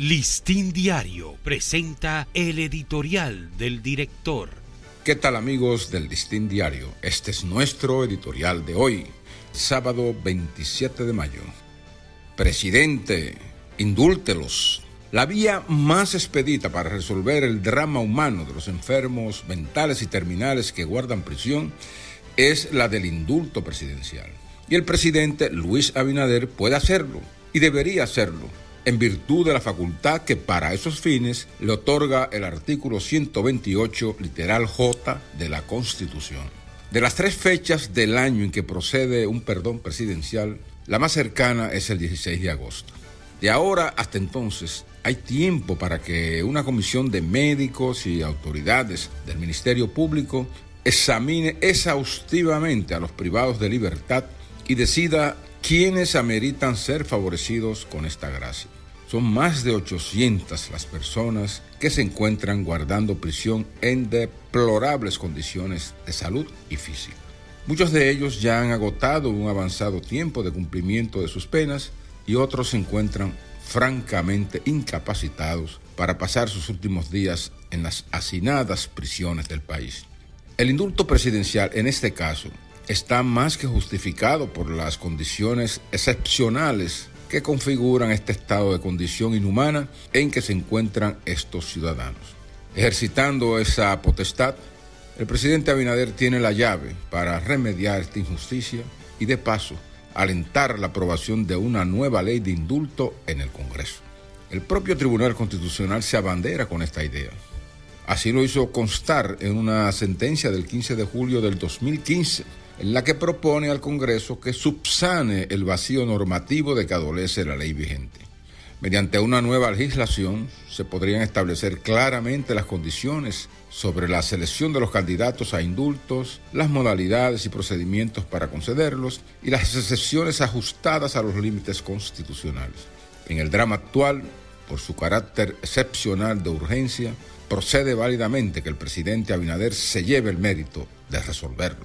Listín Diario presenta el editorial del director. ¿Qué tal amigos del Listín Diario? Este es nuestro editorial de hoy, sábado 27 de mayo. Presidente, indúltelos. La vía más expedita para resolver el drama humano de los enfermos mentales y terminales que guardan prisión es la del indulto presidencial. Y el presidente Luis Abinader puede hacerlo y debería hacerlo en virtud de la facultad que para esos fines le otorga el artículo 128, literal J, de la Constitución. De las tres fechas del año en que procede un perdón presidencial, la más cercana es el 16 de agosto. De ahora hasta entonces hay tiempo para que una comisión de médicos y autoridades del Ministerio Público examine exhaustivamente a los privados de libertad y decida quiénes ameritan ser favorecidos con esta gracia. Son más de 800 las personas que se encuentran guardando prisión en deplorables condiciones de salud y física. Muchos de ellos ya han agotado un avanzado tiempo de cumplimiento de sus penas y otros se encuentran francamente incapacitados para pasar sus últimos días en las hacinadas prisiones del país. El indulto presidencial en este caso está más que justificado por las condiciones excepcionales que configuran este estado de condición inhumana en que se encuentran estos ciudadanos. Ejercitando esa potestad, el presidente Abinader tiene la llave para remediar esta injusticia y de paso alentar la aprobación de una nueva ley de indulto en el Congreso. El propio Tribunal Constitucional se abandera con esta idea. Así lo hizo constar en una sentencia del 15 de julio del 2015 en la que propone al Congreso que subsane el vacío normativo de que adolece la ley vigente. Mediante una nueva legislación se podrían establecer claramente las condiciones sobre la selección de los candidatos a indultos, las modalidades y procedimientos para concederlos y las excepciones ajustadas a los límites constitucionales. En el drama actual, por su carácter excepcional de urgencia, procede válidamente que el presidente Abinader se lleve el mérito de resolverlo.